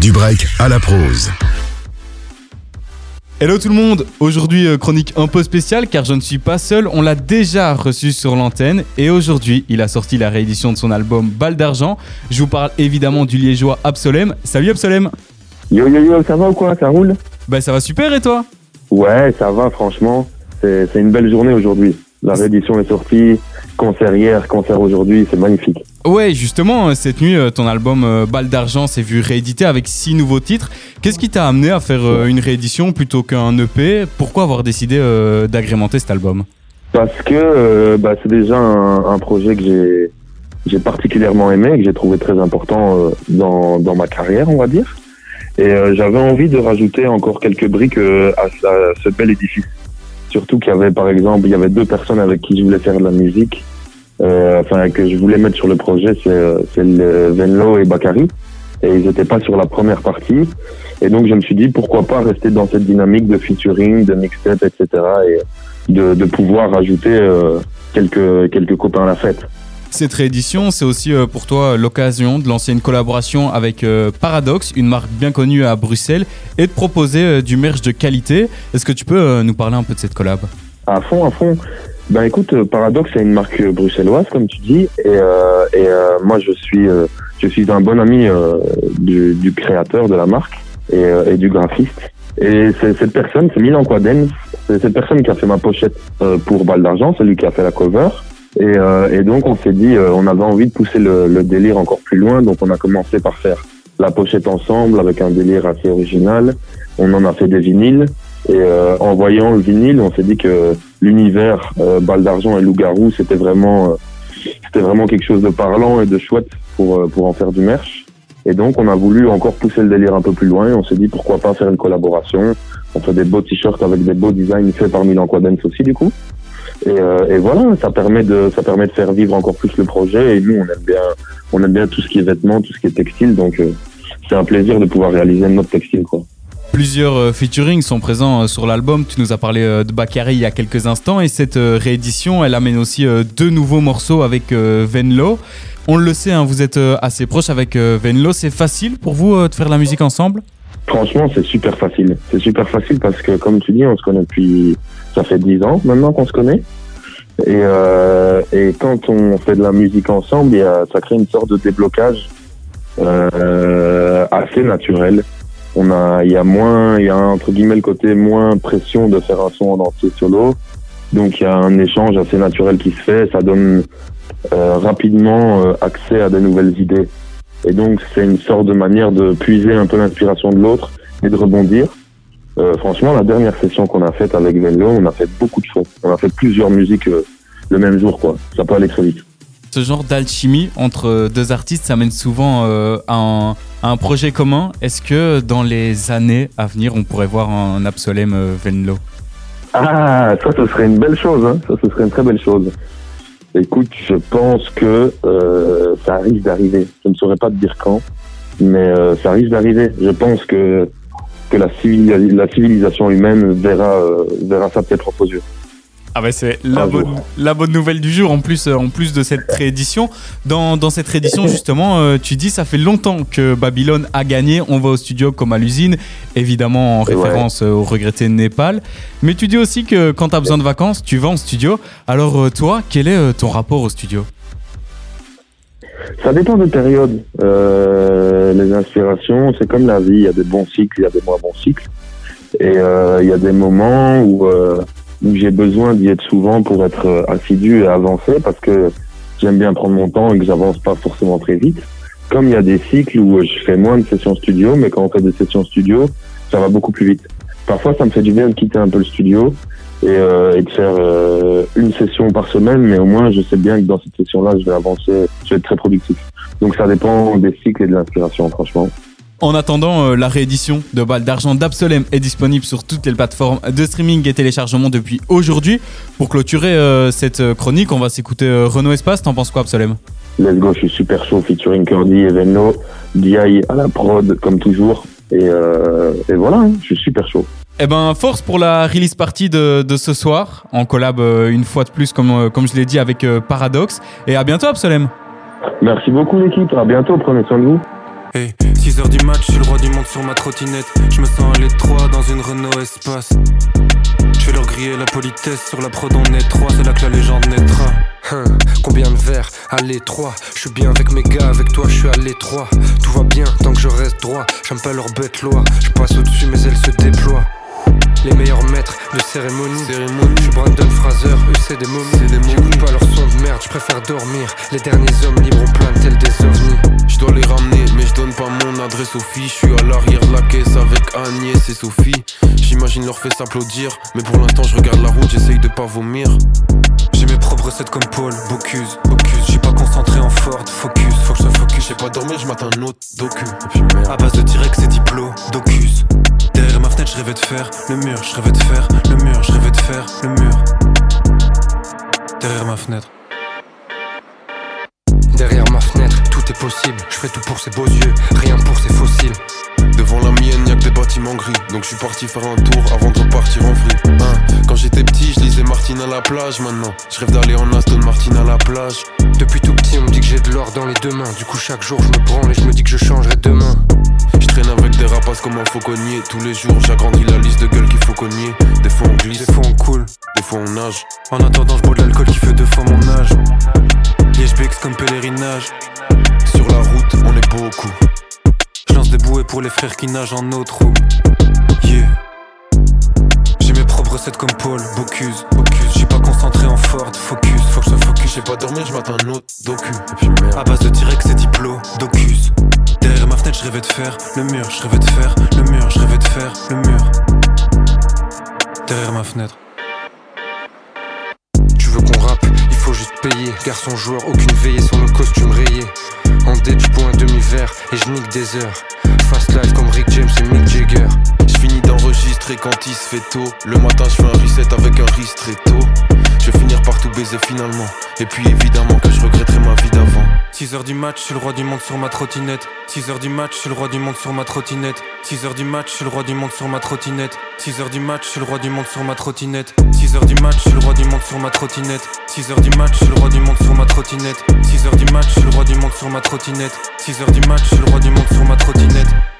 Du break à la prose. Hello tout le monde, aujourd'hui euh, chronique un peu spéciale car je ne suis pas seul, on l'a déjà reçu sur l'antenne et aujourd'hui il a sorti la réédition de son album Balle d'argent. Je vous parle évidemment du liégeois Absolem. Salut Absolem Yo yo yo, ça va ou quoi? Ça roule? Bah ça va super et toi? Ouais, ça va franchement. C'est c'est une belle journée aujourd'hui. La réédition est sortie, concert hier, concert aujourd'hui, c'est magnifique. Ouais justement, euh, cette nuit euh, ton album euh, Balle d'argent s'est vu réédité avec six nouveaux titres. Qu'est-ce qui t'a amené à faire une réédition plutôt qu'un EP Pourquoi avoir décidé d'agrémenter cet album? Parce que bah, c'est déjà un, un projet que j'ai j'ai particulièrement aimé, que j'ai trouvé très important dans, dans ma carrière, on va dire. Et euh, j'avais envie de rajouter encore quelques briques euh, à ce bel édifice. Surtout qu'il y avait, par exemple, il y avait deux personnes avec qui je voulais faire de la musique, euh, enfin que je voulais mettre sur le projet, c'est euh, Venlo et Bakary. Et ils n'étaient pas sur la première partie. Et donc je me suis dit pourquoi pas rester dans cette dynamique de featuring, de mixtape, etc. Et de, de pouvoir rajouter euh, quelques quelques copains à la fête. Cette réédition, c'est aussi euh, pour toi l'occasion de lancer une collaboration avec euh, Paradox, une marque bien connue à Bruxelles, et de proposer euh, du merch de qualité. Est-ce que tu peux nous parler un peu de cette collab? À fond, à fond. Ben écoute, Paradox c'est une marque bruxelloise comme tu dis, et, moi je suis je suis un bon ami du, créateur de la marque et, du graphiste. Et cette personne, c'est Milan Quadens, c'est cette personne qui a fait ma pochette pour Balle d'argent, c'est lui qui a fait la cover. Et, euh, et donc on s'est dit, euh, on avait envie de pousser le, le délire encore plus loin, donc on a commencé par faire la pochette ensemble avec un délire assez original. On en a fait des vinyles. Et euh, en voyant le vinyle, on s'est dit que l'univers Balle d'argent et Loup-garou, c'était vraiment, c'était vraiment quelque chose de parlant et de chouette pour, pour en faire du merch. Et donc, on a voulu encore pousser le délire un peu plus loin on s'est dit pourquoi pas faire une collaboration. On fait des beaux t-shirts avec des beaux designs faits par Milan Quadens aussi, du coup. Et, euh, et voilà, ça permet de, ça permet de faire vivre encore plus le projet. Et nous, on aime bien, on aime bien tout ce qui est vêtements, tout ce qui est textile. Donc, euh, c'est un plaisir de pouvoir réaliser notre textile, quoi. Plusieurs euh, featuring sont présents sur l'album. Tu nous as parlé de Bakary il y a quelques instants, et cette réédition, elle amène aussi deux nouveaux morceaux avec Venlo. On le sait, hein, vous êtes assez proche avec Venlo. C'est facile pour vous de faire de la musique ensemble? Franchement, c'est super facile. C'est super facile parce que, comme tu dis, on se connaît depuis, ça fait dix ans maintenant qu'on se connaît. Et, euh, et quand on fait de la musique ensemble, y a, ça crée une sorte de déblocage euh, assez naturel. On a, il y a moins, il y a entre guillemets le côté moins pression de faire un son en entier solo. Donc il y a un échange assez naturel qui se fait. Ça donne euh, rapidement euh, accès à de nouvelles idées. Et donc, c'est une sorte de manière de puiser un peu l'inspiration de l'autre et de rebondir. Euh, franchement, la dernière session qu'on a faite avec Venlo, on a fait beaucoup de choses. On a fait plusieurs musiques euh, le même jour, quoi. Ça peut aller très vite. Ce genre d'alchimie entre deux artistes, ça mène souvent euh, à, un, à un projet commun. Est-ce que dans les années à venir, on pourrait voir un Absolem euh, Venlo? Ah, ça, ce serait une belle chose. Hein. Ça, ce serait une très belle chose. Écoute, je pense que euh, ça risque d'arriver. Je ne saurais pas te dire quand, mais euh, ça risque d'arriver. Je pense que que la, civili- la civilisation humaine verra euh, verra ça propres yeux. Ah bah c'est la bonne, jour. la bonne nouvelle du jour en plus, euh, en plus de cette réédition. Dans, dans cette réédition justement, euh, tu dis ça fait longtemps que Babylone a gagné, on va au studio comme à l'usine, évidemment en ouais. référence euh, au regretté Népal. Mais tu dis aussi que quand tu as besoin de vacances, tu vas en studio. Alors toi, quel est ton rapport au studio? Ça dépend des périodes. Euh, les inspirations, c'est comme la vie. Il y a des bons cycles, il y a des moins bons cycles. Et euh, il y a des moments où, euh, où j'ai besoin d'y être souvent pour être euh, assidu et avancer parce que j'aime bien prendre mon temps et que j'avance pas forcément très vite. Comme il y a des cycles où je fais moins de sessions studio, mais quand on fait des sessions studio, ça va beaucoup plus vite. Parfois, ça me fait du bien de quitter un peu le studio et, euh, et de faire euh, une session par semaine, mais au moins je sais bien que dans cette session-là, je vais avancer, je vais être très productif. Donc ça dépend des cycles et de l'inspiration, franchement. En attendant, euh, la réédition de Balle d'Argent d'Absolem est disponible sur toutes les plateformes de streaming et téléchargement depuis aujourd'hui. Pour clôturer euh, cette euh, chronique, on va s'écouter euh, Renault Espace. T'en penses quoi, Absolem? Let's go, je suis super chaud, featuring Cordy et Venlo, DI à la prod, comme toujours. Et, euh, et voilà, hein, je suis super chaud. Eh ben, force pour la release party de, de ce soir, en collab euh, une fois de plus, comme, euh, comme je l'ai dit, avec euh, Paradox. Et à bientôt, Absolem. Merci beaucoup l'équipe, à bientôt, prenez soin de vous. Hey, 6h du match, je suis le roi du monde sur ma trottinette. Je me sens à l'étroit dans une Renault Espace. Je vais leur griller la politesse sur la prod on est trois, c'est là que la légende naîtra. Hein, combien de verres À l'étroit? Je suis bien avec mes gars, avec toi je suis à l'étroit. Tout va bien tant que je reste droit. J'aime pas leur bête loi. Je passe au-dessus mais elles se déploient. Les meilleurs maîtres de cérémonie. Cérémonie. Je suis Brandon Fraser, eux c'est des momies. J'écoute pas leur son de merde, je préfère dormir. Les derniers hommes libres ont plein tels des ovnis. Je dois les ramener, mais je donne pas mon adresse aux filles. Je suis à l'arrière de la caisse avec Agnès et Sophie. J'imagine leur fait s'applaudir, mais pour l'instant je regarde la route, j'essaye de pas vomir. J'ai mes propres recettes comme Paul, Bocuse, Bocuse. J'suis pas concentré en Ford, focus, faut que je sois focus. J'ai pas dormir, je m'attends un autre docu. À base de T-Rex et Diplo, Docus. Derrière ma fenêtre, je rêvais de faire le mur, je rêvais de faire le mur, je rêvais de faire le mur. Derrière ma fenêtre. Derrière ma fenêtre, tout est possible. Je ferai tout pour ces beaux yeux, rien pour ces fossiles. Devant la mienne, y'a que des bâtiments gris. Donc je suis parti faire un tour avant de repartir en vrille. Hein, quand j'étais petit, je lisais Martine à la plage. Maintenant, je rêve d'aller en Aston Martin à la plage. Depuis tout petit, on me dit que j'ai de l'or dans les deux mains. Du coup, chaque jour, je me branle et je me dis que je changerai demain. Traîne avec des rapaces comme un fauconnier. Tous les jours, j'agrandis la liste de gueules qu'il faut cogner. Des fois on glisse, Des fois, on coule. des fois on nage. En attendant, je bois de l'alcool qui fait deux fois mon âge. Liège Bex comme pèlerinage. Sur la route, on est beaucoup. Je lance des bouées pour les frères qui nagent en eau trouble. Yeah. J'ai mes propres recettes comme Paul, Bocuse, Bocuse. J'suis pas concentré en Ford, focus, faut que je focus. J'ai pas dormir, je m'attends un autre docu. Et puis merde. À base de T-Rex et Diplo, Docus. Derrière ma fenêtre, je rêvais de faire le mur, je rêvais de faire le mur, je rêvais de faire le mur. Derrière ma fenêtre. Tu veux qu'on rappe, il faut juste payer. Garçon joueur, aucune veillée sur le costume rayé. En date, je bois un demi-verre et je nique des heures. Fast life comme Rick James et Mick Jagger. Je finis d'enregistrer quand il se fait tôt. Le matin, je fais un reset avec un risque très tôt. Je vais finir par tout baiser finalement. Et puis évidemment que je regretterai ma vie d'avant. 6h du match, je suis le roi du monde sur ma trottinette. 6h du match, je suis le roi du monde sur ma trottinette. 6h du match, je suis le roi du monde sur ma trottinette. 6h du match, je suis le roi du monde sur ma trottinette. 6h du match, je suis le roi du monde sur ma trottinette. 6h du match, je suis le roi du monde sur ma trottinette. 6h du match, je suis le roi du monde sur ma trottinette. 6h du match, je suis le roi du monde sur ma trottinette.